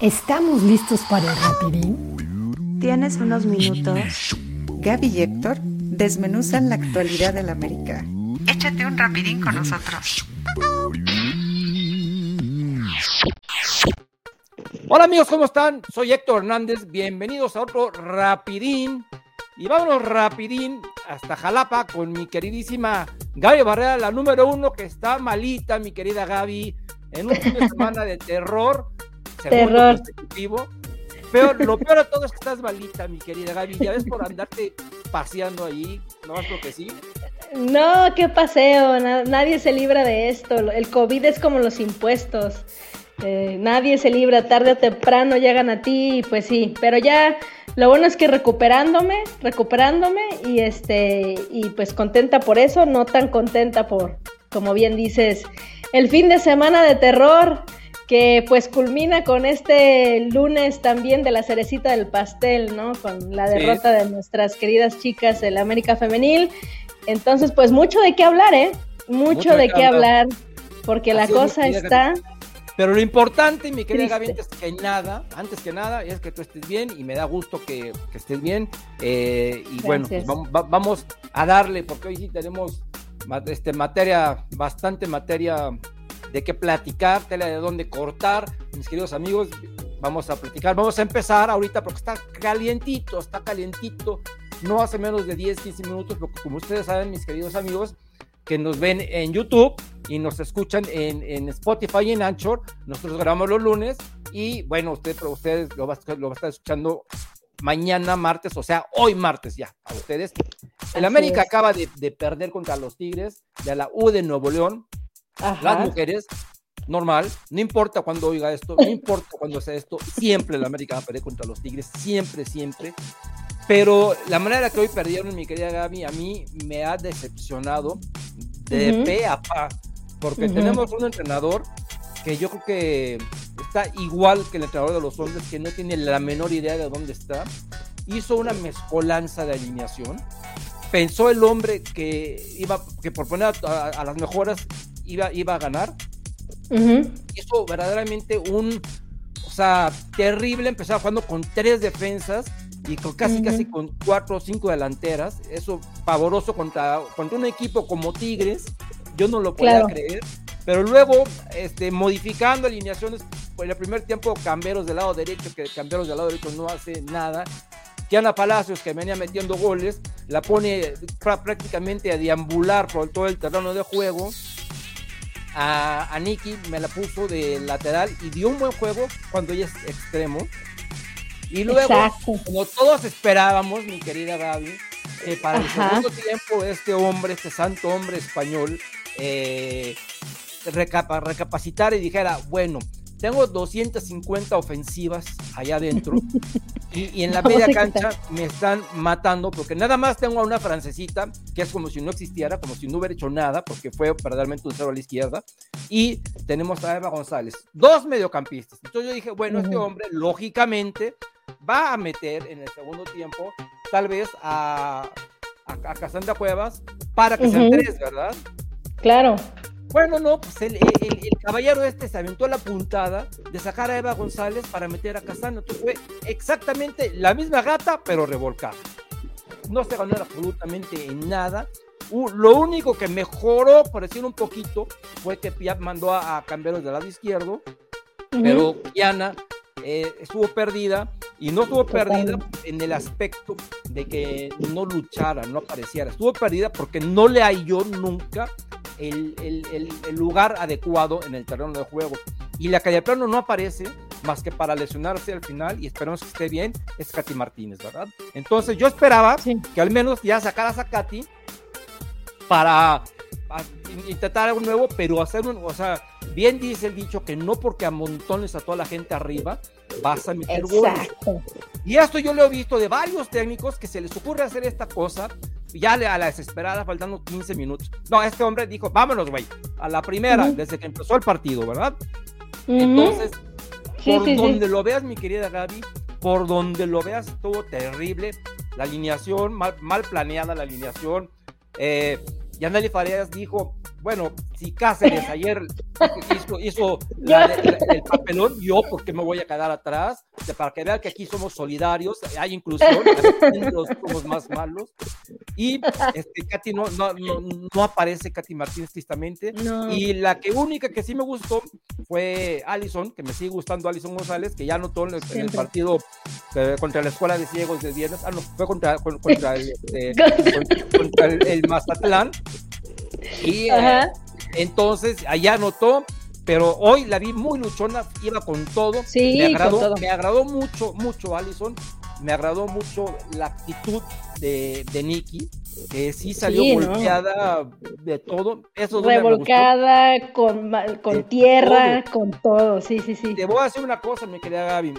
¿Estamos listos para el rapidín? ¿Tienes unos minutos? Gaby y Héctor desmenuzan la actualidad del América. Échate un rapidín con nosotros. Hola amigos, ¿cómo están? Soy Héctor Hernández, bienvenidos a otro rapidín. Y vámonos rapidín hasta Jalapa con mi queridísima Gaby Barrera, la número uno que está malita, mi querida Gaby, en un fin de semana de terror. Terror. Pero lo peor de todo es que estás malita, mi querida Gaby. Ya ves por andarte paseando ahí, no más porque sí. No, qué paseo, nadie se libra de esto. El COVID es como los impuestos. Eh, nadie se libra, tarde o temprano llegan a ti, pues sí, pero ya lo bueno es que recuperándome, recuperándome y este y pues contenta por eso, no tan contenta por como bien dices, el fin de semana de terror que pues culmina con este lunes también de la cerecita del pastel, ¿no? Con la derrota de nuestras queridas chicas del América Femenil. Entonces, pues mucho de qué hablar, ¿eh? Mucho, de, qué hablar, porque la cosa está... Pero lo importante, mi querida Gaby, antes que nada, antes que nada, es que tú estés bien y me da gusto que, estés bien. Eh, y bueno, pues vamos, a darle, porque hoy sí tenemos este, materia, bastante materia de qué platicar, tela de dónde cortar. Mis queridos amigos, vamos a platicar. Vamos a empezar ahorita porque está calientito, está calientito. No hace menos de 10, 15 minutos, porque como ustedes saben, mis queridos amigos, que nos ven en YouTube y nos escuchan en, Spotify y en Anchor. Nosotros grabamos los lunes y bueno, usted, ustedes lo va, lo va a estar escuchando mañana martes, o sea, hoy martes ya, a ustedes. El América acaba de, perder contra los Tigres de la U de Nuevo León. Las mujeres, normal, no importa cuando oiga esto, no importa cuando sea esto, siempre el América va a perder contra los Tigres, siempre, siempre. Pero la manera que hoy perdieron, mi querida Gaby, a mí me ha decepcionado de pe a pa, porque tenemos un entrenador que yo creo que está igual que el entrenador de los hombres, que no tiene la menor idea de dónde está. Hizo una mezcolanza de alineación. Pensó el hombre que iba, que por poner a, las mejoras iba, iba a ganar. Hizo verdaderamente un, o sea, terrible. Empezaba jugando con tres defensas y con casi casi con cuatro o cinco delanteras, eso pavoroso contra, contra un equipo como Tigres, yo no lo podía creer, pero luego este, modificando alineaciones, por el primer tiempo Camberos del lado derecho, que Camberos del lado derecho no hace nada, Kiana Palacios, que venía metiendo goles, la pone prácticamente a deambular por todo el terreno de juego. A, a Nicky me la puso de lateral y dio un buen juego cuando ella es extremo. Y luego, como todos esperábamos, mi querida Gaby, eh, para el segundo tiempo este hombre, este santo hombre español, eh, recapacitar y dijera, bueno, tengo 250 ofensivas allá adentro y, en la media cancha me están matando porque nada más tengo a una francesita que es como si no existiera, como si no hubiera hecho nada porque fue verdaderamente un cero a la izquierda y tenemos a Eva González, dos mediocampistas. Entonces yo dije, bueno, este hombre lógicamente va a meter en el segundo tiempo tal vez a, a, Cassandra Cuevas para que sean tres, ¿verdad? Claro. Bueno, no, pues el, caballero este se aventó la puntada de sacar a Eva González para meter a Cassandra. Entonces fue exactamente la misma gata, pero revolcada. No se ganó absolutamente en nada. lo único que mejoró, por decir un poquito, fue que Piap mandó a, Camberos del lado izquierdo, pero Diana eh, estuvo perdida y no estuvo perdida en el aspecto de que no luchara, no apareciera. Estuvo perdida porque no le halló nunca el, lugar adecuado en el terreno de juego. Y la calle plano no aparece más que para lesionarse al final y esperamos que esté bien, es Katy Martínez, ¿verdad? Entonces yo esperaba que al menos ya sacaras a Katy para intentar algo nuevo, pero hacer un, o sea, bien dice el dicho que no porque amontones a toda la gente arriba vas a meter goles. Y esto yo lo he visto de varios técnicos que se les ocurre hacer esta cosa ya a la desesperada faltando 15 minutos. No, este hombre dijo, vámonos, güey, a la primera, desde que empezó el partido, ¿verdad? Entonces, por donde lo veas, mi querida Gaby, por donde lo veas, estuvo terrible. La alineación, mal, mal planeada la alineación. Eh, Yaneli Farías dijo, bueno, si Cáceres ayer hizo, el papelón, yo porque me voy a quedar atrás, para que vean que aquí somos solidarios, hay inclusión, somos más malos. Y este, Katy no, no, no, aparece, Katy Martínez, tristemente. Y la que única que sí me gustó fue Alison, que me sigue gustando Alison González, que ya anotó en el, partido eh, contra la Escuela de Ciegos de viernes. Ah, no, fue contra, contra, el, este, contra, el, Mazatlán. Y eh, entonces allá anotó, pero hoy la vi muy luchona, iba con todo. Sí, me agradó, con todo. me agradó mucho, mucho Alison. Me agradó mucho la actitud de, de Nicky, que sí salió golpeada de todo. Eso Revolcada, con, con tierra, con todo. Sí, sí, sí. Te voy a decir una cosa, mi querida Gaby.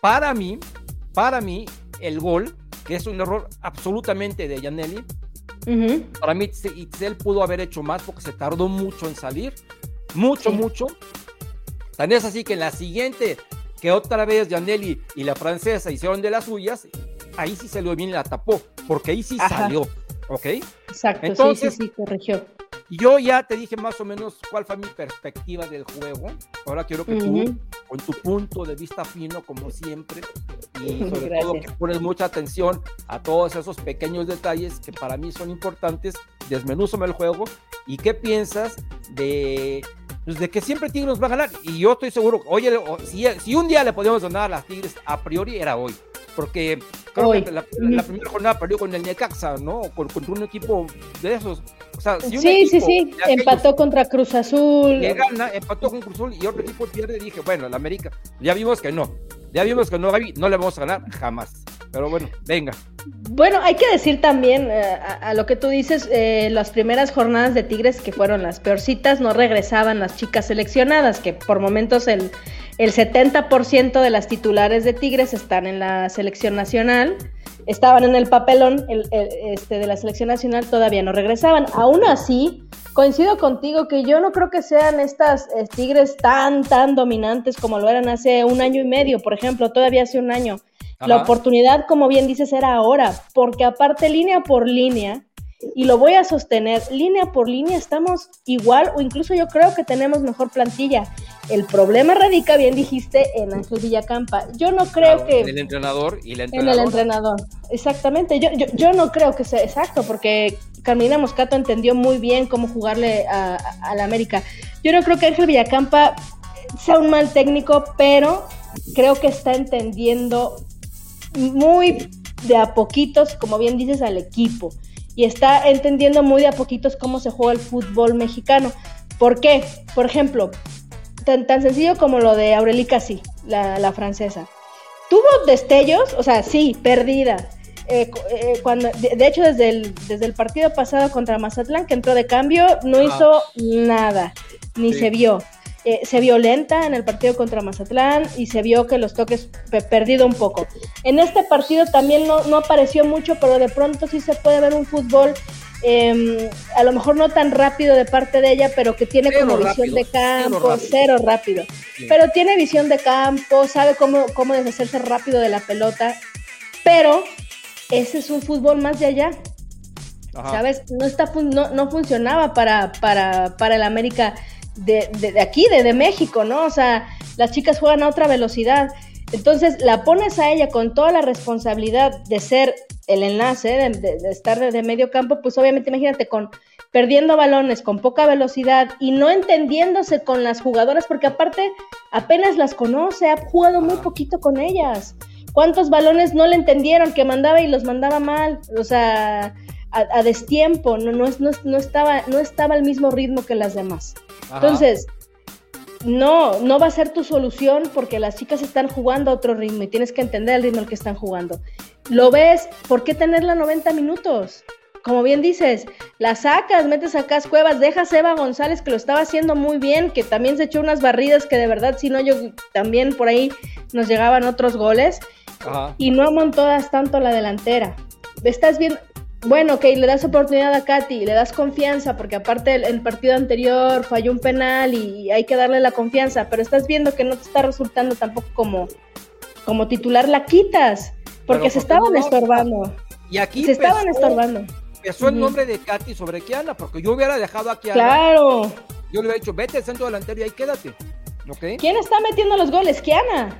Para mí, para mí, el gol, que es un error absolutamente de Para mí, Itzel pudo haber hecho más porque se tardó mucho en salir. Mucho, mucho. Tan es así que en la siguiente, que otra vez Janelli y la francesa hicieron de las suyas, ahí sí salió bien y la tapó, porque ahí sí salió. ¿Ok? Exacto, Entonces, sí, sí, corrigió. Yo ya te dije más o menos cuál fue mi perspectiva del juego. Ahora quiero que tú, con tu punto de vista fino, como siempre, y sobre todo que pones mucha atención a todos esos pequeños detalles que para mí son importantes, desmenúzame el juego. ¿Y qué piensas de, pues, de que siempre Tigres va a ganar? Y yo estoy seguro, oye, si, si un día le podíamos ganar a las Tigres, a priori era hoy porque creo que la, primera jornada perdió con el Necaxa, ¿no? Con, contra un equipo de esos. O sea, si un sí, sí, sí, empató contra Cruz Azul. Le gana, empató con Cruz Azul y otro equipo pierde. Dije, bueno, el América, ya vimos que no. Ya vimos que no, no le vamos a ganar jamás. Pero bueno, venga. Bueno, hay que decir también eh, a, lo que tú dices, eh, las primeras jornadas de Tigres que fueron las peorcitas, no regresaban las chicas seleccionadas, que por momentos el, el 70% de las titulares de Tigres están en la selección nacional, estaban en el papelón este, de la selección nacional, todavía no regresaban. Aún así, coincido contigo que yo no creo que sean estas eh, Tigres tan, tan dominantes como lo eran hace un año y medio, por ejemplo, todavía hace un año. La oportunidad, como bien dices, era ahora, porque aparte línea por línea, y lo voy a sostener, línea por línea estamos igual o incluso yo creo que tenemos mejor plantilla. El problema radica, bien dijiste, en Ángel Villacampa. Yo no creo que... En el entrenador y la entrenadora. En el entrenador, exactamente. Yo, yo, yo no creo que sea exacto, porque Carmina Moscato entendió muy bien cómo jugarle a, a la América. Yo no creo que Ángel Villacampa sea un mal técnico, pero creo que está entendiendo muy de a poquitos, como bien dices, al equipo. Y está entendiendo muy de a poquitos cómo se juega el fútbol mexicano. ¿Por qué? Por ejemplo, tan, tan sencillo como lo de Aurelica sí, la, francesa. Tuvo destellos, o sea, sí, perdida. Eh, eh, cuando, de, hecho, desde el, desde el partido pasado contra Mazatlán, que entró de cambio, no hizo nada, ni se vio. Eh, se vio lenta en el partido contra Mazatlán y se vio que los toques perdido un poco. En este partido también no, no, apareció mucho, pero de pronto sí se puede ver un fútbol em, a lo mejor no tan rápido de parte de ella, pero que tiene como visión de campo, cero rápido. Pero tiene visión de campo, sabe cómo, cómo deshacerse rápido de la pelota, pero ese es un fútbol más de allá. ¿Sabes? No, está, no, no funcionaba para, para, para el América de, de, aquí, de, de, México, ¿no? O sea, las chicas juegan a otra velocidad. Entonces la pones a ella con toda la responsabilidad de ser el enlace, de, estar de, medio campo, pues obviamente imagínate con perdiendo balones, con poca velocidad y no entendiéndose con las jugadoras, porque aparte apenas las conoce, ha jugado muy poquito con ellas. ¿Cuántos balones no le entendieron que mandaba y los mandaba mal? O sea, a, destiempo, no, no, no, estaba, no estaba al mismo ritmo que las demás. Entonces, no, no va a ser tu solución porque las chicas están jugando a otro ritmo y tienes que entender el ritmo al que están jugando. Lo ves, ¿por qué tenerla 90 minutos? Como bien dices, la sacas, metes a Cas Cuevas, dejas a Eva González que lo estaba haciendo muy bien, que también se echó unas barridas que de verdad, si no, yo también por ahí nos llegaban otros goles. Y no amontodas tanto la delantera. Estás viendo, bueno, ok, le das oportunidad a Katy, le das confianza, porque aparte el, partido anterior falló un penal y hay que darle la confianza, pero estás viendo que no te está resultando tampoco como, como titular, la quitas, porque se estaban estorbando. Y aquí se estaban estorbando. Empezó el nombre de Katy sobre Kiana, porque yo hubiera dejado a Kiana. Claro. yo le he dicho, vete al centro delantero y ahí quédate. ¿Quién está metiendo los goles? Kiana.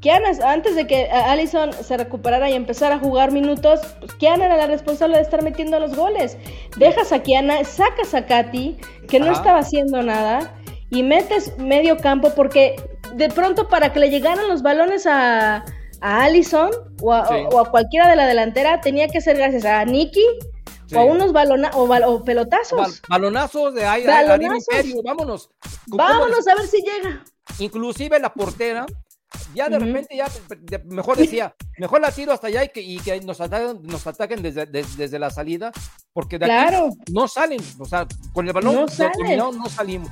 Kiana, antes de que Allison se recuperara y empezara a jugar minutos, pues Kiana era la responsable de estar metiendo los goles. Dejas a Kiana, sacas a Katy, que no estaba haciendo nada, y metes medio campo porque de pronto para que le llegaran los balones a, a Allison o a, cualquiera de la delantera tenía que ser gracias a Nicky o a unos balona o, pelotazos. balonazos de ahí, vámonos. Vámonos a ver si llega. Inclusive la portera ya de repente ya mejor decía, mejor la tiro hasta allá y que, y que nos ataquen, nos ataquen desde, desde, la salida, porque de aquí no salen, o sea, con el balón no, no salimos.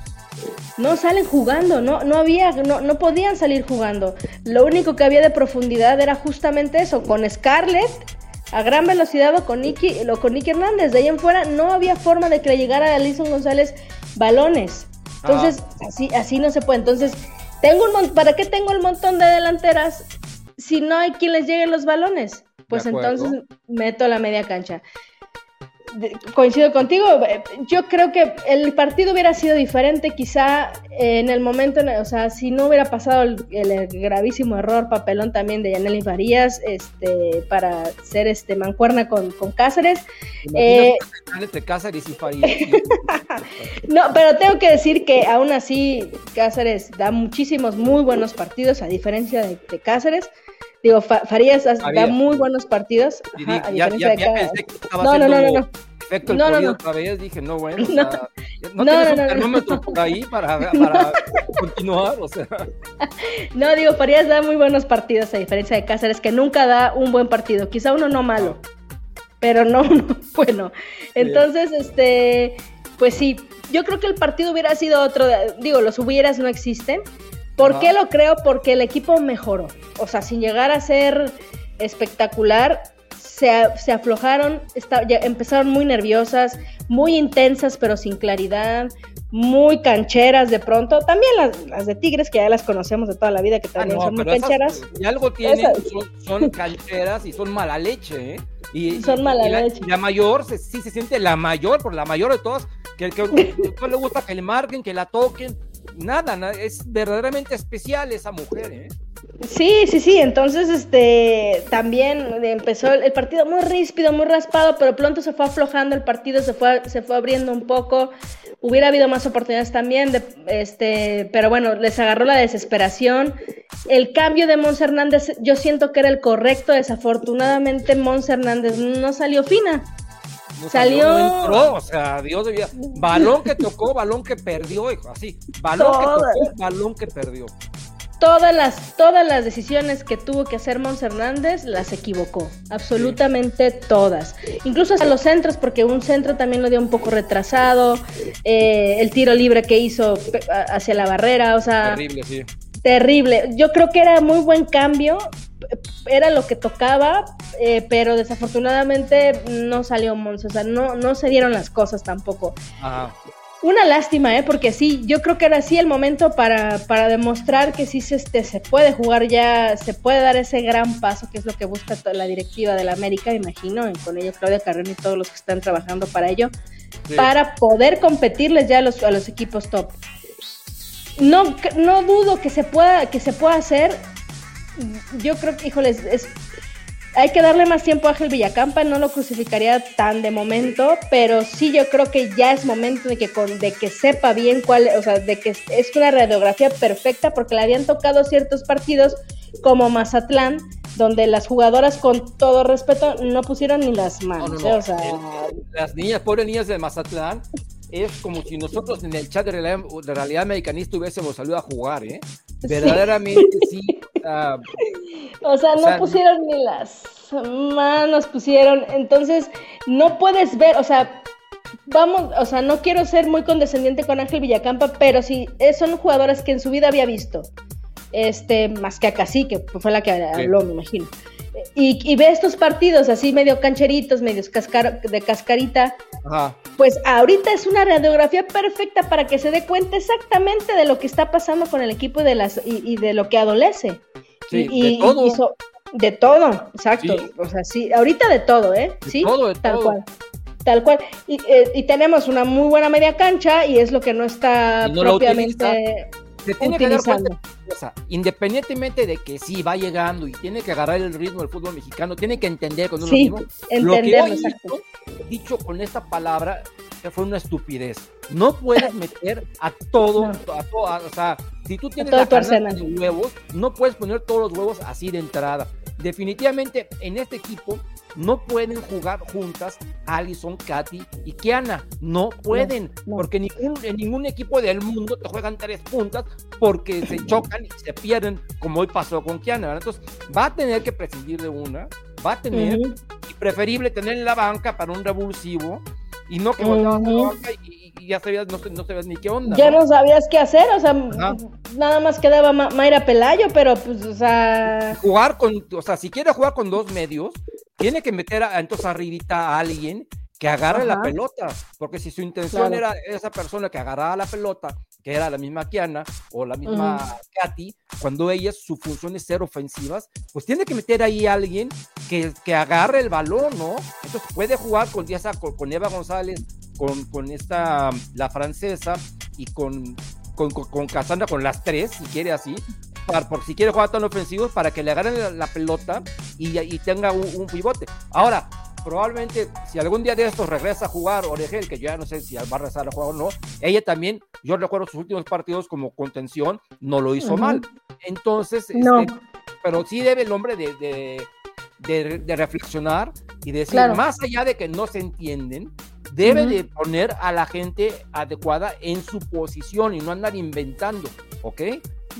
No salen jugando, no, no había, no, no podían salir jugando. Lo único que había de profundidad era justamente eso, con Scarlett a gran velocidad o con Nicky, lo con Nicky Hernández. De ahí en fuera no había forma de que le llegara a Alison González balones. Entonces, así, así no se puede. Entonces, tengo un ¿para qué tengo el montón de delanteras si no hay quien les llegue los balones? Pues entonces meto la media cancha coincido contigo. Eh, yo creo que el partido hubiera sido diferente, quizá en el momento, o sea, si no hubiera pasado el, gravísimo error, papelón también de Yaneli Farías, este, para ser este mancuerna con, con Cáceres. Eh, entre Cáceres y Farías. no, pero tengo que decir que aún así Cáceres da muchísimos muy buenos partidos, a diferencia de, Cáceres. Digo, Farías da muy buenos partidos. a diferencia de no, no, no, no, no. Efecto el no, no, otra vez, dije, no, bueno, no, no, un termómetro por ahí para, para continuar, o sea. No, digo, Farías da muy buenos partidos, a diferencia de Cáceres, que nunca da un buen partido, quizá uno no malo, pero no bueno. Entonces, este, pues sí, yo creo que el partido hubiera sido otro, digo, los hubieras no existen. ¿Por qué lo creo? Porque el equipo mejoró, o sea, sin llegar a ser espectacular, se, aflojaron, empezaron muy nerviosas, muy intensas pero sin claridad, muy cancheras de pronto. También las, de Tigres, que ya las conocemos de toda la vida, que ah, también son muy cancheras. y algo tienen, son, cancheras y son mala leche, ¿eh? Y, son mala leche. La, mayor, sí se siente la mayor, por la mayor de todas, que, que, que le gusta que le marquen, que la toquen. Nada, nada, es verdaderamente especial esa mujer, ¿eh? Sí, sí, sí. Entonces, este, también empezó el partido muy ríspido, muy raspado, pero pronto se fue aflojando el partido, se fue, se fue abriendo un poco. Hubiera habido más oportunidades también, de, este, pero bueno, les agarró la desesperación. El cambio de Mons Hernández, yo siento que era el correcto. Desafortunadamente, Mons Hernández no salió fina. Salió, no entró, o sea, Dios de vida. Balón que tocó, balón que perdió, hijo, así. Balón que tocó, balón que perdió todas las, todas las decisiones que tuvo que hacer Mons Hernández las equivocó, absolutamente todas. Incluso hasta los centros, porque un centro también lo dio un poco retrasado, eh, el tiro libre que hizo hacia la barrera, o sea... Terrible, sí. Terrible. Yo creo que era muy buen cambio, era lo que tocaba, eh, pero desafortunadamente no salió Mons, o sea, no, no se dieron las cosas tampoco. Ajá. Una lástima, ¿eh? Porque sí, yo creo que era así el momento para, para demostrar que sí se, este, se puede jugar ya, se puede dar ese gran paso, que es lo que busca toda la directiva de la América, imagino, y con ello Claudia Carreno y todos los que están trabajando para ello, para poder competirles ya a los, a los equipos top. No, no dudo que se pueda, que se pueda hacer. Yo creo que, híjoles, es hay que darle más tiempo a Ángel Villacampa, no lo crucificaría tan de momento, pero sí yo creo que ya es momento de que con, de que sepa bien cuál, o sea, de que es una radiografía perfecta porque le habían tocado ciertos partidos como Mazatlán, donde las jugadoras con todo respeto no pusieron ni las manos, ¿eh? o sea, las niñas, pobres niñas de Mazatlán, es como si nosotros en el chat de realidad, de realidad americanista hubiésemos salido a jugar, ¿eh? Verdaderamente sí. o sea, no pusieron ni las manos, pusieron. Entonces, no puedes ver, o sea, vamos, o sea, no quiero ser muy condescendiente con Ángel Villacampa, pero sí, son jugadoras que en su vida había visto. Este, más que a Cacique, que fue la que habló, me imagino. Y, ve estos partidos así medio cancheritos, medio de cascarita, pues ahorita es una radiografía perfecta para que se dé cuenta exactamente de lo que está pasando con el equipo y de, las, y, de lo que adolece. y, de todo. de todo, exacto. O sea, sí, ahorita de todo, ¿eh? sí, todo, de tal cual. Tal cual. Y, eh, tenemos una muy buena media cancha y es lo que no está propiamente se tiene que dar cuenta, independientemente de que sí va llegando y tiene que agarrar el ritmo del fútbol mexicano, tiene que entender con uno mismo. Lo que hoy dicho con esta palabra fue una estupidez. No puedes meter a todo, a todo o sea, si tú tienes la de huevos, no puedes poner todos los huevos así de entrada. Definitivamente en este equipo no pueden jugar juntas Alison, Katy y Kiana. No pueden, porque ningún, en ningún equipo del mundo te juegan tres puntas porque se chocan y se pierden, como hoy pasó con Kiana. Entonces, va a tener que prescindir de una, va a tener, y preferible tener en la banca para un revulsivo y no que a la banca y, ya sabías, no, no, sabías ni qué onda. Ya no, sabías qué hacer, o sea, nada más quedaba Mayra Pelayo, pero pues, o sea. Jugar con, o sea, si quiere jugar con dos medios, tiene que meter a, entonces arribita a alguien que agarre la pelota, porque si su intención era esa persona que agarraba la pelota, que era la misma Kiana o la misma Katy, cuando ellas su función es ser ofensivas, pues tiene que meter ahí a alguien que, que agarre el balón, ¿no? Entonces puede jugar con, con, con Eva González, con, con esta, la francesa y con, con, con Cassandra, con las tres, si quiere así, para, por si quiere jugar tan ofensivos, para que le agarren la, pelota y, y tenga un, un, pivote. Ahora, probablemente si algún día de estos regresa a jugar Oregel, que yo ya no sé si va a regresar a jugar o no, ella también, yo recuerdo sus últimos partidos como contención, no lo hizo mal. Entonces, este, pero sí debe el hombre de, de, reflexionar y decir, más allá de que no se entienden, debe de poner a la gente adecuada en su posición y no andar inventando, ¿ok?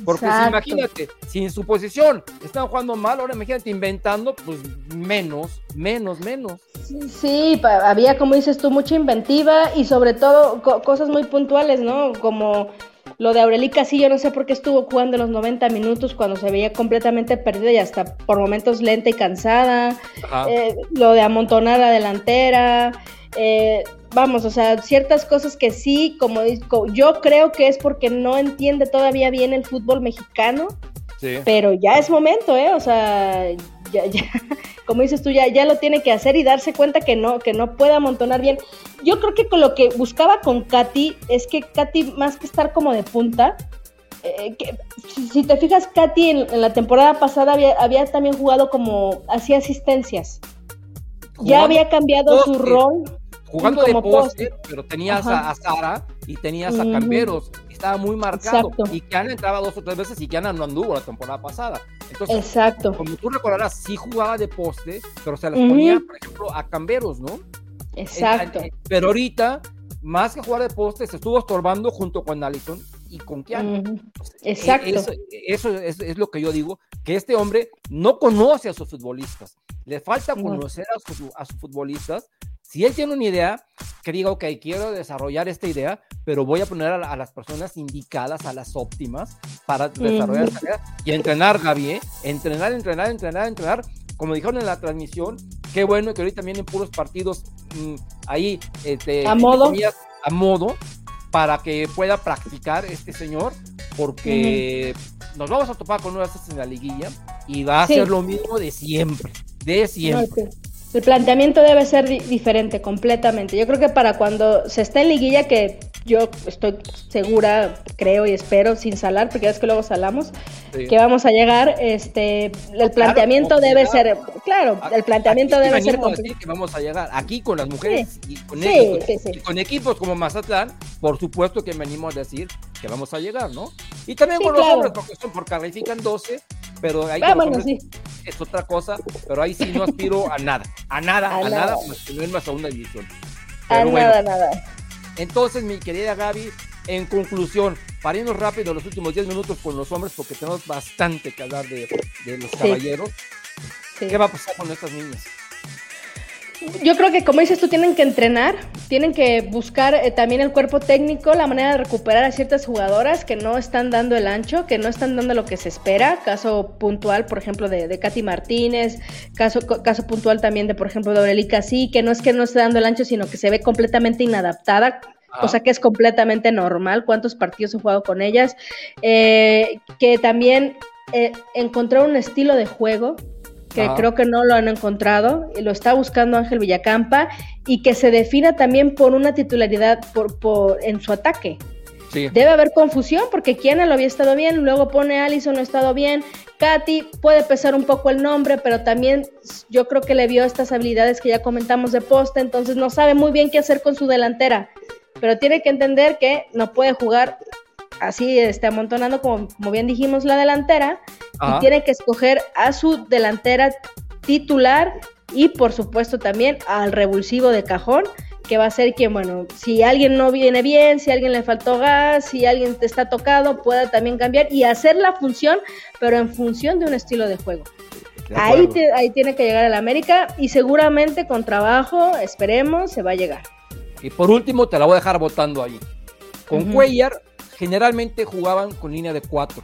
Porque si, imagínate, si en su posición están jugando mal, ahora imagínate inventando, pues menos, menos, menos. Sí, había, como dices tú, mucha inventiva y sobre todo cosas muy puntuales, ¿no? Como lo de Aurelica, sí, yo no sé por qué estuvo jugando los 90 minutos cuando se veía completamente perdida y hasta por momentos lenta y cansada. Eh, lo de amontonar la delantera. Eh, vamos, o sea, ciertas cosas que sí, como, yo creo que es porque no entiende todavía bien el fútbol mexicano, pero ya es momento, ¿eh? O sea, ya, ya, como dices tú, ya, ya lo tiene que hacer y darse cuenta que no, que no puede amontonar bien. Yo creo que con lo que buscaba con Katy es que Katy, más que estar como de punta, eh, que, si te fijas, Katy en, la temporada pasada había, había también jugado como, hacía asistencias. Ya había cambiado su rol jugando de poste, pero tenías a, Sara y tenías a Camberos, estaba muy marcado. Y Kiana entraba dos o tres veces y Kiana no anduvo la temporada pasada. Entonces, Exacto. como tú recordarás, sí jugaba de poste, pero se las ponía, por ejemplo, a Camberos, ¿no? Exacto. pero ahorita, más que jugar de poste, se estuvo estorbando junto con Allison y con Kiana. E, Exacto. Eso, es, lo que yo digo, que este hombre no conoce a sus futbolistas. Le falta conocer a, a sus futbolistas si él tiene una idea, que diga, ok, quiero desarrollar esta idea, pero voy a poner a, las personas indicadas, a las óptimas, para desarrollar esta idea y entrenar, Gaby, ¿eh? entrenar, entrenar, entrenar, entrenar. Como dijeron en la transmisión, qué bueno que ahorita también en puros partidos mm, ahí, este, a modo. a modo, para que pueda practicar este señor, porque nos vamos a topar con nuevas en la liguilla y va a ser lo mismo de siempre, de siempre. El planteamiento debe ser diferente completamente. Yo creo que para cuando se está en liguilla, que yo estoy segura, creo y espero, sin salar, porque ya es que luego salamos, que vamos a llegar, este, el planteamiento debe ser, claro, el planteamiento debe ser decir que vamos a llegar aquí con las mujeres y, con y, con equipos como Mazatlán, por supuesto que me animo a decir que vamos a llegar, ¿no? Y también con los hombres, porque son por califican 12, pero ahí es otra cosa, pero ahí sí no aspiro a nada, a nada, a, nada, más que no en una segunda división. a nada, nada. Entonces, mi querida Gaby, en conclusión, para irnos rápido los últimos 10 minutos con los hombres, porque tenemos bastante que hablar de, los caballeros. ¿Qué va a pasar con estas niñas? Yo creo que, como dices tú, tienen que entrenar, tienen que buscar eh, también el cuerpo técnico, la manera de recuperar a ciertas jugadoras que no están dando el ancho, que no están dando lo que se espera. Caso puntual, por ejemplo, de, de Katy Martínez, caso, caso puntual también de, por ejemplo, de Aurelica sí, que no es que no esté dando el ancho, sino que se ve completamente inadaptada o sea que es completamente normal cuántos partidos he jugado con ellas, eh, que también eh, encontrar un estilo de juego que creo que no lo han encontrado, y lo está buscando Ángel Villacampa, y que se defina también por una titularidad por, por, en su ataque. Debe haber confusión porque Kiana lo había estado bien, luego pone Allison no ha estado bien, Katy puede pesar un poco el nombre, pero también yo creo que le vio estas habilidades que ya comentamos de poste, entonces no sabe muy bien qué hacer con su delantera, pero tiene que entender que no puede jugar así este, amontonando, como, como bien dijimos, la delantera, y tiene que escoger a su delantera titular y por supuesto también al revulsivo de cajón, que va a ser quien, bueno, si alguien no viene bien, si alguien le faltó gas, si alguien te está tocado, pueda también cambiar y hacer la función, pero en función de un estilo de juego. ahí, ahí tiene que llegar el América y seguramente con trabajo, esperemos, se va a llegar. Y por último, te la voy a dejar votando ahí. Con Cuellar generalmente jugaban con línea de 4.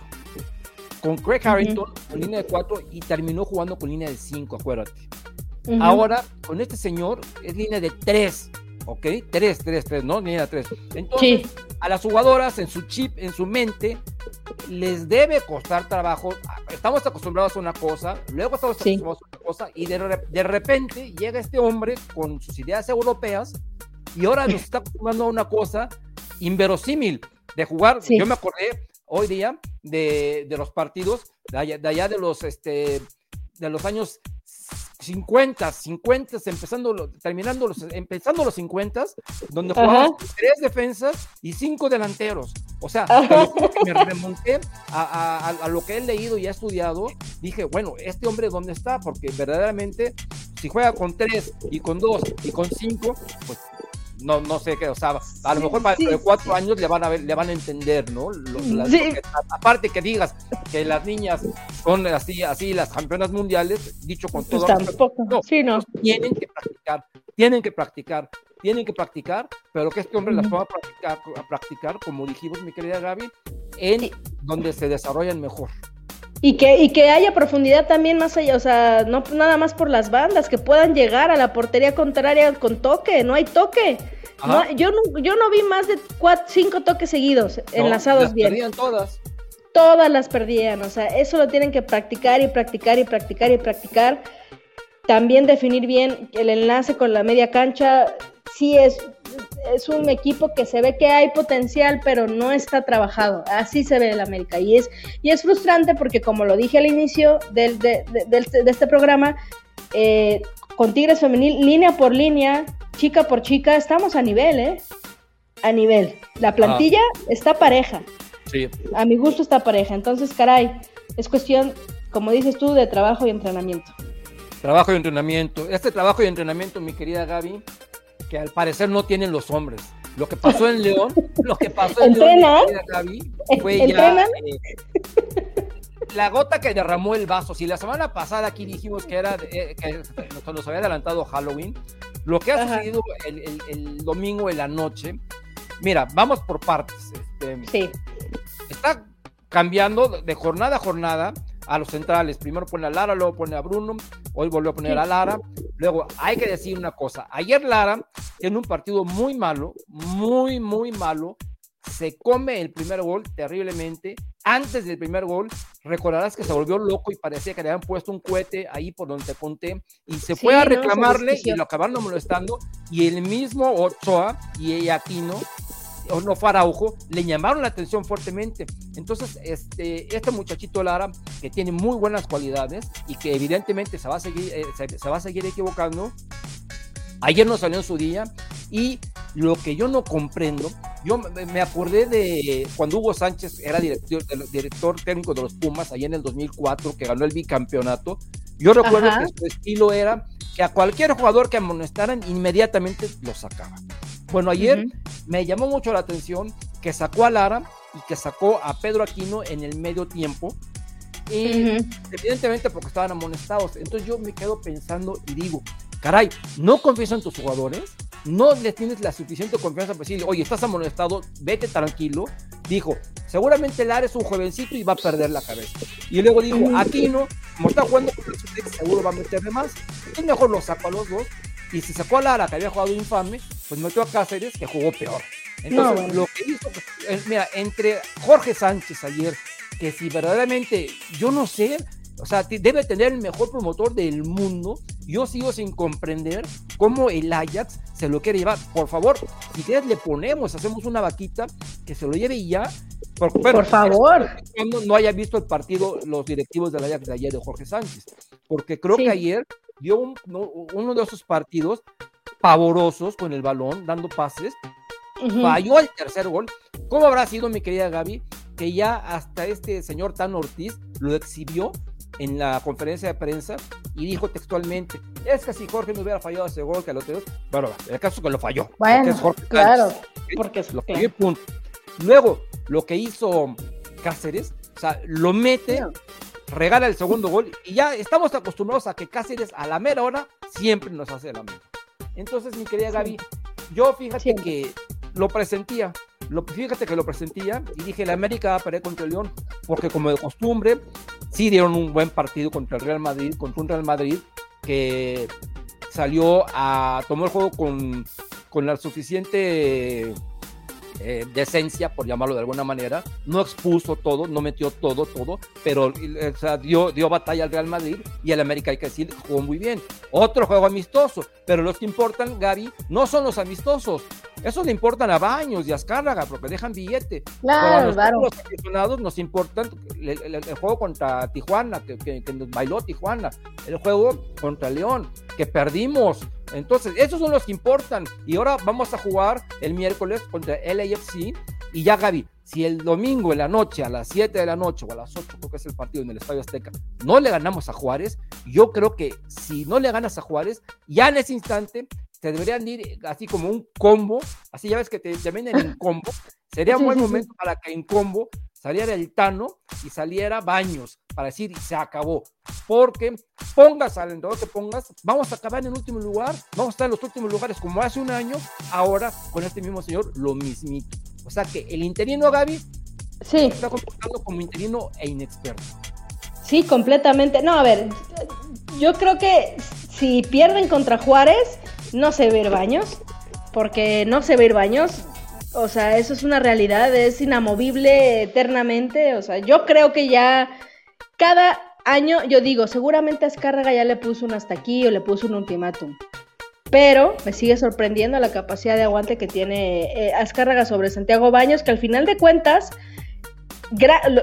Con Craig Harrington con línea de 4 y terminó jugando con línea de 5, acuérdate. Ahora, con este señor es línea de 3, ¿ok? 3, 3, 3, ¿no? Línea de 3. Entonces, a las jugadoras en su chip, en su mente, les debe costar trabajo. Estamos acostumbrados a una cosa, luego estamos acostumbrados a otra cosa, y de, de repente llega este hombre con sus ideas europeas y ahora nos está acostumbrando a una cosa inverosímil de jugar. Yo me acordé hoy día de, de los partidos de allá, de allá, de los este de los años 50, 50, empezando, terminando los, empezando los 50, donde jugaban tres defensas y cinco delanteros. O sea, me remonté a, a, lo que he leído y he estudiado, dije, bueno, este hombre dónde está, porque verdaderamente si juega con tres y con dos y con cinco, pues no, no sé qué, o sea, a lo mejor para de cuatro años le van a ver, le van a entender, ¿no? aparte que digas que las niñas son así, así las campeonas mundiales, dicho con todo. Pues tampoco. No, sí, no. Tienen que practicar, tienen que practicar, tienen que practicar, pero que este hombre las pueda practicar, a practicar, como dijimos, mi querida Gaby, en donde se desarrollan mejor. Y que, y que haya profundidad también más allá, o sea, no nada más por las bandas, que puedan llegar a la portería contraria con toque, no hay toque. yo, no, yo no vi más de cuatro, cinco toques seguidos enlazados las bien. Perdían todas. Todas las perdían, o sea, eso lo tienen que practicar y practicar y practicar y practicar. También definir bien el enlace con la media cancha, sí es, es un equipo que se ve que hay potencial, pero no está trabajado. Así se ve el América. Y es, y es frustrante porque, como lo dije al inicio del, de, este programa, eh, con Tigres Femenil, línea por línea, chica por chica, estamos a nivel, ¿eh? A nivel. La plantilla está pareja. Sí. A mi gusto está pareja. Entonces, caray, es cuestión, como dices tú, de trabajo y entrenamiento. Trabajo y entrenamiento. Este trabajo y entrenamiento, mi querida Gaby, que al parecer no tienen los hombres. Lo que pasó en León, lo que pasó en León, fue ya eh, la gota que derramó el vaso. Si la semana pasada aquí dijimos que era eh, que nos había adelantado Halloween, lo que ha sucedido el, domingo en la noche, mira, vamos por partes. Este, sí. Está cambiando de jornada a jornada a los centrales. Primero pone a Lara, luego pone a Bruno, hoy volvió a poner a Lara. Luego hay que decir una cosa, ayer Lara en un partido muy malo, muy, muy malo, se come el primer gol terriblemente. Antes del primer gol, recordarás que se volvió loco y parecía que le habían puesto un cohete ahí por donde te conté y se fue a reclamarle y lo acabaron molestando. Y el mismo Ochoa y Aquino o no Faraujo, le llamaron la atención fuertemente. Entonces, este, este muchachito Lara, que tiene muy buenas cualidades y que evidentemente se va a seguir, eh, se, va a seguir equivocando, ayer no salió en su día y lo que yo no comprendo, yo me acordé de cuando Hugo Sánchez era director, director técnico de los Pumas, allá en el 2004, que ganó el bicampeonato. Yo recuerdo que su estilo era que a cualquier jugador que amonestaran, inmediatamente lo sacaban. Bueno, ayer me llamó mucho la atención que sacó a Lara y que sacó a Pedro Aquino en el medio tiempo. Y evidentemente porque estaban amonestados. Entonces yo me quedo pensando y digo, caray, ¿no confías en tus jugadores? ¿No les tienes la suficiente confianza para decirle, oye, estás amonestado, vete tranquilo? Dijo, seguramente Lara es un jovencito y va a perder la cabeza. Y luego dijo, Aquino, como está jugando con el seguro va a meterle más. Entonces mejor lo saco a los dos y si sacó a Lara, que había jugado infame, pues metió a Cáceres, que jugó peor. Entonces, lo que hizo, pues, mira, entre Jorge Sánchez ayer, que si verdaderamente, yo no sé, o sea, debe tener el mejor promotor del mundo. Yo sigo sin comprender cómo el Ajax se lo quiere llevar. Por favor, si quieres le ponemos, hacemos una vaquita que se lo lleve y ya. Por, favor. Cuando no haya visto el partido los directivos del Ajax de ayer de Jorge Sánchez. Porque creo que ayer dio uno de esos partidos pavorosos con el balón, dando pases. Falló el tercer gol. ¿Cómo habrá sido, mi querida Gaby, que ya hasta este señor Tan Ortiz lo exhibió en la conferencia de prensa y dijo textualmente, es que si Jorge no hubiera fallado ese gol que lo tenemos, bueno, el caso es que lo falló. Bueno, claro, porque es lo punto. Luego, lo que hizo Cáceres, o sea, lo mete, regala el segundo gol y ya estamos acostumbrados a que Cáceres a la mera hora siempre nos hace la mera. Entonces, mi querida Gaby, yo fíjate que lo presentía, lo, fíjate que lo presentía y dije, la América va a perder contra el León, porque como de costumbre, sí dieron un buen partido contra el Real Madrid, contra un Real Madrid que salió a tomar el juego con, con la suficiente eh, decencia, por llamarlo de alguna manera, no expuso todo, no metió todo, todo, pero dio, dio batalla al Real Madrid y el América, hay que decir, jugó muy bien. Otro juego amistoso, pero los que importan, Gary, no son los amistosos, eso le importan a Baños y a Azcárraga porque dejan billete. Claro, claro. Los aficionados nos importan el, juego contra Tijuana, que, que, nos bailó Tijuana, el juego contra León, que perdimos. Entonces, esos son los que importan. Y ahora vamos a jugar el miércoles contra LAFC. Y ya, Gaby, si el domingo en la noche, a las 7 de la noche o a las 8, creo que es el partido en el Estadio Azteca, no le ganamos a Juárez, yo creo que si no le ganas a Juárez, ya en ese instante te deberían ir así como un combo, así ya ves que te, te venden en combo, sería un buen momento para que en combo saliera el Tano y saliera Baños, para decir, se acabó. Porque pongas al entrenador que pongas, vamos a acabar en el último lugar, vamos a estar en los últimos lugares como hace un año, ahora con este mismo señor, lo mismito. O sea que el interino Gaby sí. está comportando como interino e inexperto. Sí, completamente. No, a ver, yo creo que si pierden contra Juárez, no se ve baños, porque no se ve baños. O sea, eso es una realidad, es inamovible eternamente. O sea, yo creo que ya cada año, yo digo, seguramente Azcárraga ya le puso un hasta aquí o le puso un ultimátum. Pero me sigue sorprendiendo la capacidad de aguante que tiene eh, Azcárraga sobre Santiago Baños, que al final de cuentas,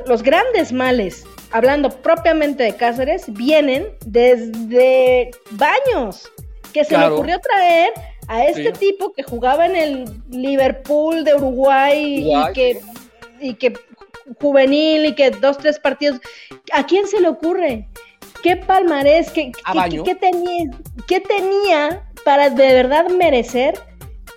los grandes males, hablando propiamente de Cáceres, vienen desde Baños que se le ocurrió traer a este tipo que jugaba en el Liverpool de Uruguay y que, y que juvenil y que dos, tres partidos. ¿A quién se le ocurre? ¿Qué palmarés? ¿Qué, qué, tenía, ¿Qué tenía para de verdad merecer?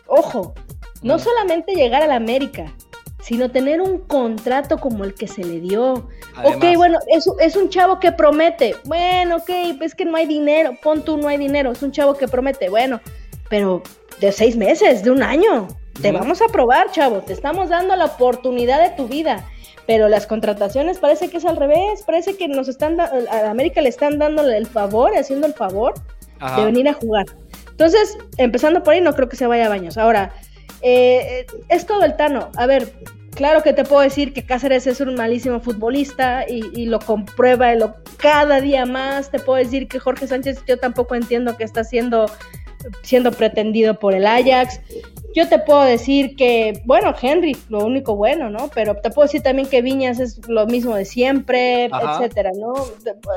Ojo, no mm. solamente llegar a la América, sino tener un contrato como el que se le dio. ok, bueno, es, es un chavo que promete. Bueno, ok, es que no hay dinero, pon tú, no hay dinero, es un chavo que promete. Bueno, pero de seis meses, de un año, te vamos a probar, chavo, te estamos dando la oportunidad de tu vida. Pero las contrataciones parece que es al revés, parece que nos están, a América le están dando el favor, haciendo el favor de venir a jugar. Entonces, empezando por ahí, no creo que se vaya a baños. Ahora, eh, es todo el Tano. A ver, claro que te puedo decir que Cáceres es un malísimo futbolista y, lo comprueba lo, cada día más. Te puedo decir que Jorge Sánchez, yo tampoco entiendo que está siendo, siendo pretendido por el Ajax. Yo te puedo decir que, bueno, Henry, lo único bueno, ¿no? Pero te puedo decir también que Viñas es lo mismo de siempre, etcétera, ¿no?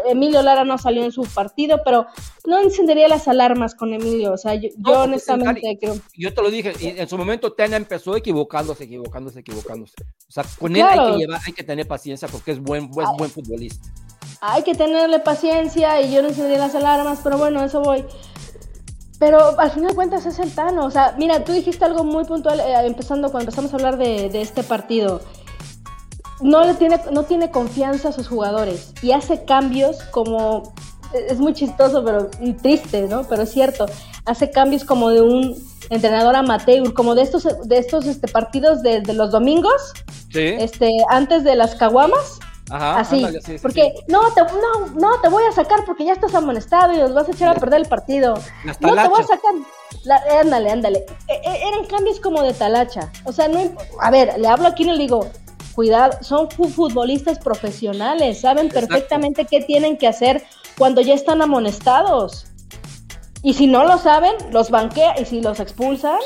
Emilio Lara no salió en su partido, pero no encendería las alarmas con Emilio. O sea, yo, honestamente creo. Yo te lo dije, en su momento Tena empezó equivocándose, equivocándose, equivocándose. O sea, con él hay que, llevar, hay que tener paciencia porque es buen, buen, buen futbolista. Hay que tenerle paciencia y yo no encendería las alarmas, pero bueno, eso voy. Pero al final de cuentas es el Tano. O sea, mira, tú dijiste algo muy puntual eh, empezando cuando empezamos a hablar de, este partido. No, le tiene, no tiene confianza a sus jugadores y hace cambios como. Es muy chistoso pero, y triste, ¿no? Pero es cierto. Hace cambios como de un entrenador amateur, como de estos, de estos este, partidos de, de los domingos. Sí. Este, antes de las caguamas Ajá, así, porque No, te, no, no, te voy a sacar porque ya estás amonestado y nos vas a echar a perder el partido. no, te voy a sacar. ándale, ándale. E, e, eran cambios como de talacha. O sea, no. A ver, le hablo aquí y le digo, cuidado, son futbolistas profesionales, saben perfectamente qué tienen que hacer cuando ya están amonestados. Y si no lo saben, los banquea y si los expulsan,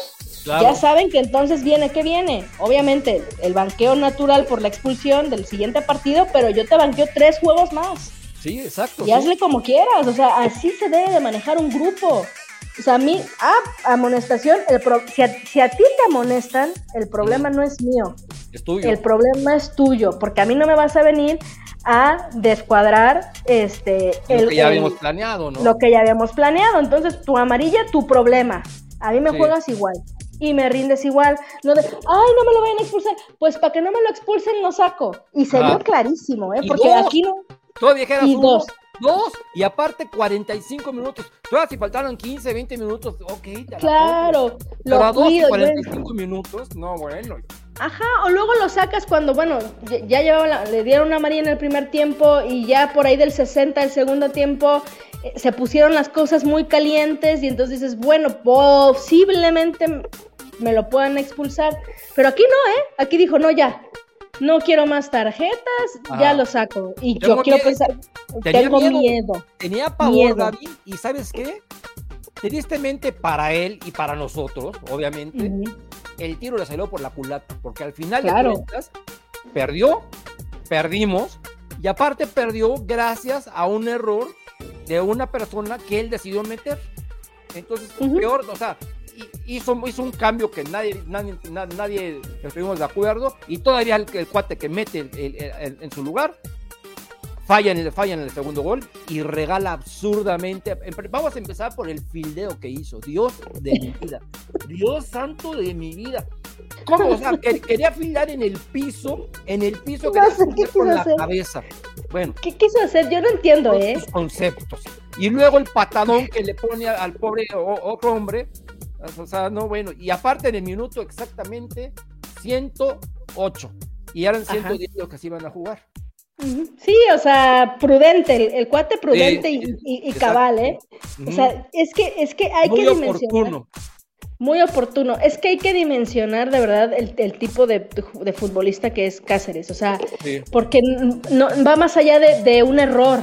ya saben que entonces viene, ¿qué viene? Obviamente el banqueo natural por la expulsión del siguiente partido, pero yo te banqueo tres juegos más. Sí, exacto. Y hazle como quieras, o sea, así se debe de manejar un grupo. O sea, a mí, ah, amonestación, el si, a, ti te amonestan, el problema no es mío. Es tuyo. El problema es tuyo, porque a mí no me vas a venir a descuadrar este lo que ya habíamos planeado, ¿no? Lo que ya habíamos planeado. Entonces, tu amarilla, tu problema. A mí me juegas igual y me rindes igual. No de, ay, no me lo vayan a expulsar. Pues para que no me lo expulsen, lo saco. Y se ve clarísimo, ¿eh? Porque aquí no. Todavía quedas y dos. Dos, y aparte 45 minutos. Todavía si faltaron 15, 20 minutos, ok. claro, lo Pero dos 45 minutos, no, bueno. Ajá, o luego lo sacas cuando, bueno, ya, llevaba le dieron una María en el primer tiempo y ya por ahí del 60 el segundo tiempo se pusieron las cosas muy calientes y entonces dices, bueno, posiblemente me lo puedan expulsar. Pero aquí no, ¿eh? Aquí dijo, no, ya, no quiero más tarjetas, ya lo saco. Y yo quiero pensar, tengo miedo, Tenía pavor, David, y ¿sabes qué? Tristemente para él y para nosotros, obviamente, el tiro le salió por la culata, porque al final de cuentas perdió, perdimos, y aparte perdió gracias a un error de una persona que él decidió meter. Entonces, peor, o sea, hizo, hizo un cambio que nadie, nadie, nadie, estuvimos de acuerdo y todavía el, el cuate que mete en su lugar falla en, el, falla en el segundo gol y regala absurdamente. Vamos a empezar por el fildeo que hizo. Dios de mi vida. Dios santo de mi vida. ¿Cómo? O sea, quería fildear en el piso, en el piso que no con la cabeza. Bueno. ¿Qué quiso hacer? Yo no entiendo, ¿eh? conceptos. Y luego el patadón que le pone al pobre otro hombre, o sea, no, bueno, y aparte en el minuto exactamente 108. Y eran 110 los que se iban a jugar. Sí, o sea, prudente, el, cuate prudente y, cabal, ¿eh? O sea, es que, es que hay que dimensionar. Muy oportuno. Es que hay que dimensionar de verdad el, tipo de, futbolista que es Cáceres. O sea, porque no, va más allá de, un error.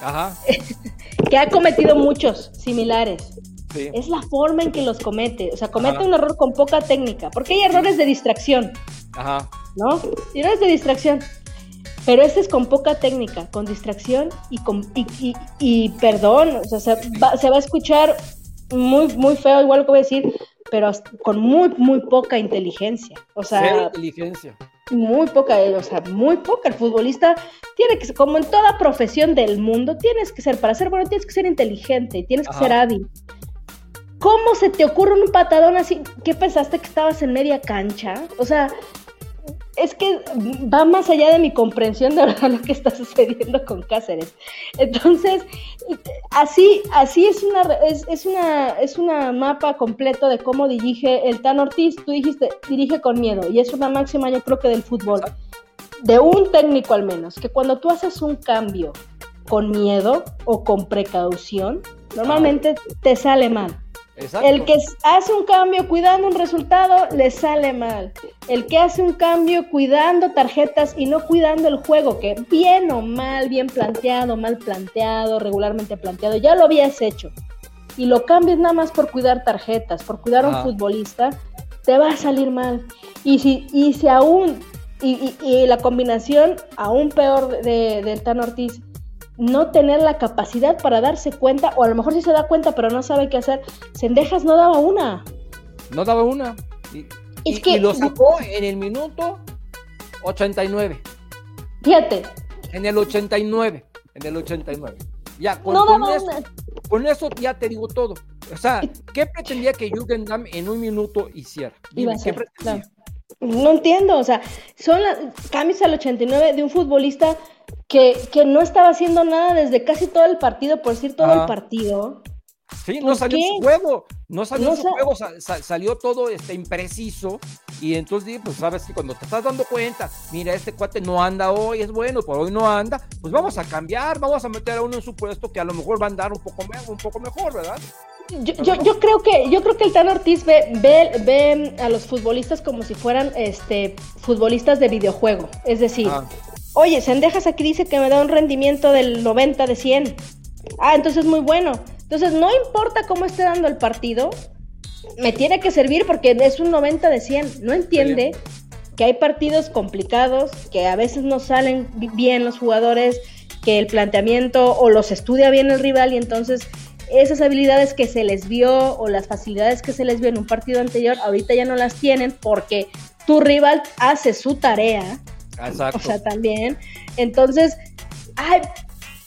Ajá. que ha cometido muchos similares. Es la forma en que los comete. O sea, comete un error con poca técnica. Porque hay errores de distracción. Ajá. ¿No? Errores de distracción. Pero este es con poca técnica, con distracción y con y, perdón, o sea, se va, se va, a escuchar muy, muy feo, igual lo que voy a decir, pero con muy, muy poca inteligencia. O sea, inteligencia. Muy poca, o sea, muy poca. El futbolista tiene que ser, como en toda profesión del mundo, tienes que ser, para ser bueno, tienes que ser inteligente, tienes que ser hábil. ¿Cómo se te ocurre un patadón así? ¿Qué pensaste que estabas en media cancha? O sea, es que va más allá de mi comprensión de verdad lo que está sucediendo con Cáceres. Entonces, así, así es una, es, una, es una mapa completo de cómo dirige el Tan Ortiz. Tú dijiste, dirige con miedo, y es una máxima, yo creo que del fútbol, de un técnico al menos, que cuando tú haces un cambio con miedo o con precaución, normalmente te sale mal. El que hace un cambio cuidando un resultado le sale mal. El que hace un cambio cuidando tarjetas y no cuidando el juego, que bien o mal, bien planteado, mal planteado, regularmente planteado, ya lo habías hecho. Y lo cambias nada más por cuidar tarjetas, por cuidar a un futbolista, te va a salir mal. Y si, y si aún, y, la combinación aún peor de, del Tan Ortiz, no tener la capacidad para darse cuenta, o a lo mejor sí se da cuenta, pero no sabe qué hacer. Sendejas no daba una. No daba una. Y, lo sacó en el minuto 89. Fíjate. En el 89. En el 89. Ya, con, no eso, con eso ya te digo todo. O sea, ¿qué pretendía que Jugendam en un minuto hiciera? No entiendo, o sea, son las cambios al 89 de un futbolista que, que, no estaba haciendo nada desde casi todo el partido, por decir todo el partido. Sí, no salió su juego, no salió su juego, salió todo este impreciso y entonces pues sabes que cuando te estás dando cuenta, mira, este cuate no anda hoy, es bueno, por hoy no anda, pues vamos a cambiar, vamos a meter a uno en su puesto que a lo mejor va a andar un poco, un poco mejor, ¿verdad? Yo, creo que yo creo que el Tan Ortiz ve, ve, a los futbolistas como si fueran este futbolistas de videojuego. Es decir, ah. oye, Sendejas aquí dice que me da un rendimiento del 90 de 100. Ah, entonces es muy bueno. Entonces no importa cómo esté dando el partido, me tiene que servir porque es un 90 de 100. No entiende que hay partidos complicados, que a veces no salen bien los jugadores, que el planteamiento o los estudia bien el rival y entonces esas habilidades que se les vio o las facilidades que se les vio en un partido anterior, ahorita ya no las tienen porque tu rival hace su tarea. Exacto. O sea, también. Entonces, ay,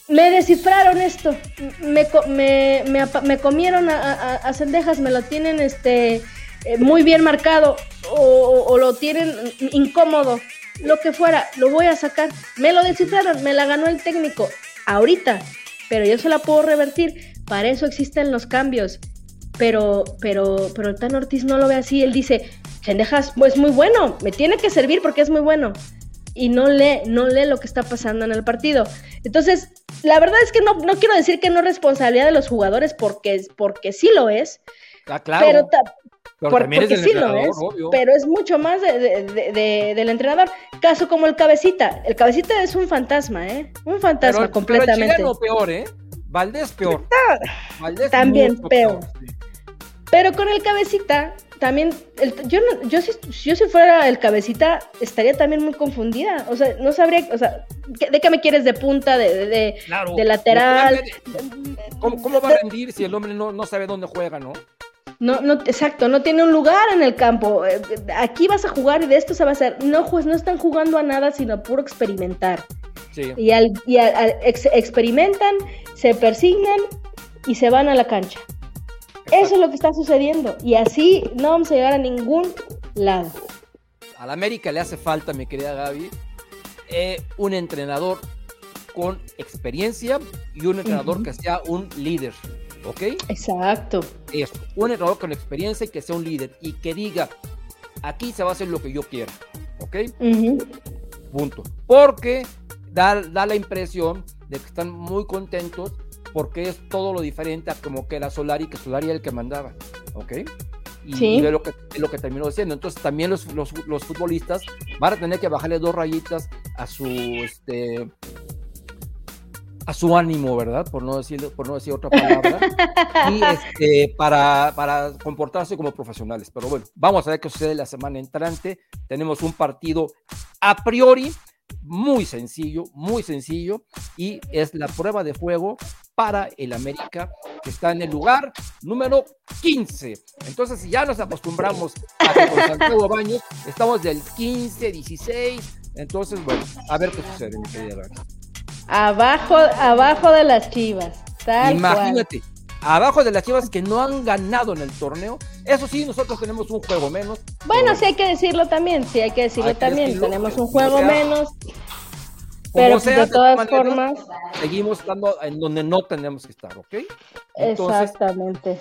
me descifraron esto, me, me, me, comieron a, a, cendejas, me lo tienen este, eh, muy bien marcado o, o, lo tienen incómodo, lo que fuera, lo voy a sacar. Me lo descifraron, me la ganó el técnico ahorita, pero yo se la puedo revertir. Para eso existen los cambios. Pero, pero, pero el Tan Ortiz no lo ve así. Él dice, Cendejas es muy bueno, me tiene que servir porque es muy bueno. Y no lee, no lee lo que está pasando en el partido. Entonces, la verdad es que no, no quiero decir que no es responsabilidad de los jugadores porque, porque sí lo es. Ah, claro. Pero, porque sí lo es, pero es mucho más del entrenador. Caso como el cabecita. El cabecita es un fantasma, ¿eh? Un fantasma completamente. Pero el peor, ¿eh? Valdés peor. también peor. Pero con el cabecita, también, yo, no, yo, si, yo si fuera el cabecita, estaría también muy confundida. O sea, no sabría, o sea, ¿de qué me quieres de punta, de, de, lateral? ¿Cómo, va a rendir si el hombre no, no sabe dónde juega, no? No, no, exacto, no tiene un lugar en el campo. Eh, aquí vas a jugar y de esto se va a hacer. No, pues no están jugando a nada, sino a puro experimentar. Y, al, y experimentan, se persignan y se van a la cancha. Eso es lo que está sucediendo. Y así no vamos a llegar a ningún lado. A la América le hace falta, mi querida Gaby, eh, un entrenador con experiencia y un entrenador que sea un líder. ¿Ok? Exacto. Eso, un entrenador con experiencia y que sea un líder y que diga, aquí se va a hacer lo que yo quiera. ¿Ok? Punto. Porque da, da la impresión de que están muy contentos porque es todo lo diferente a como que era Solari, que Solari era el que mandaba, ¿ok? Y es lo que, lo que terminó diciendo. Entonces también los, los, los, futbolistas van a tener que bajarle dos rayitas a su, este, a su ánimo, ¿verdad? Por no decir, por no decir otra palabra. y este, para, para comportarse como profesionales. Pero bueno, vamos a ver qué sucede la semana entrante. Tenemos un partido a priori muy sencillo, muy sencillo, y es la prueba de fuego para el América, que está en el lugar número 15. Entonces, si ya nos acostumbramos a que con Santiago Baños estamos del 15, 16, entonces, bueno, a ver qué sucede, mi querida Abajo, abajo de las chivas. Imagínate, abajo de las chivas que no han ganado en el torneo. Eso sí, nosotros tenemos un juego menos. Bueno, sí hay que decirlo también, sí hay que decirlo también. tenemos un juego menos. Pero de todas formas. Seguimos estando en donde no tenemos que estar, ¿ok? Exactamente.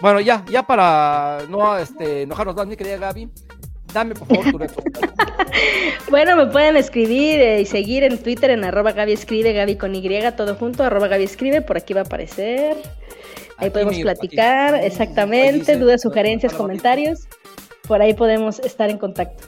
Bueno, ya, ya para no este, enojarnos más, mi querida Gaby, dame por favor tu reto. bueno, me pueden escribir eh, y seguir en Twitter en arroba Gaby escribe, Gaby con Y, todo junto, arroba Gaby escribe, por aquí va a aparecer. Ahí podemos platicar, exactamente, dudas, sugerencias, comentarios. Por ahí podemos estar en contacto.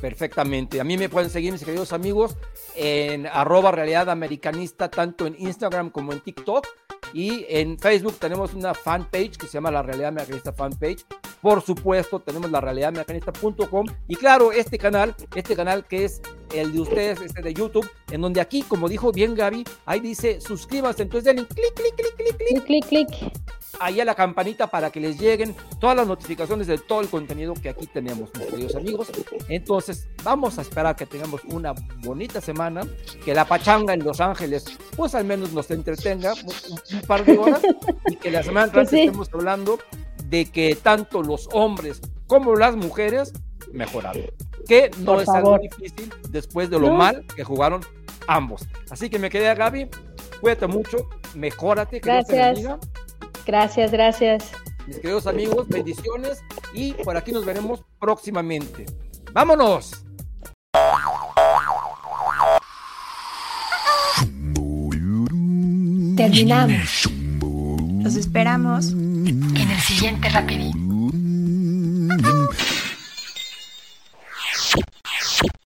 Perfectamente. A mí me pueden seguir, mis queridos amigos, en arroba realidad americanista, tanto en Instagram como en TikTok. Y en Facebook tenemos una fanpage que se llama La Realidad Americanista Fanpage. Por supuesto, tenemos la realidad americanista.com. Y claro, este canal, este canal que es el de ustedes, este de YouTube, en donde aquí, como dijo bien Gaby, ahí dice suscríbanse. Entonces denle clic, clic, clic, clic, clic. Clic, clic. Ahí a la campanita para que les lleguen todas las notificaciones de todo el contenido que aquí tenemos, mis queridos amigos. Entonces, vamos a esperar que tengamos una bonita semana, que la pachanga en Los Ángeles, pues al menos nos entretenga un, par de horas y que la semana pues estemos hablando de que tanto los hombres como las mujeres mejoraron. Que no es algo difícil después de lo mal que jugaron ambos. Así que me quedé a Gaby, cuídate mucho, mejórate, que gracias. Gracias, gracias. Mis queridos amigos, bendiciones y por aquí nos veremos próximamente. ¡Vámonos! Terminamos. Los esperamos en el siguiente rapidín.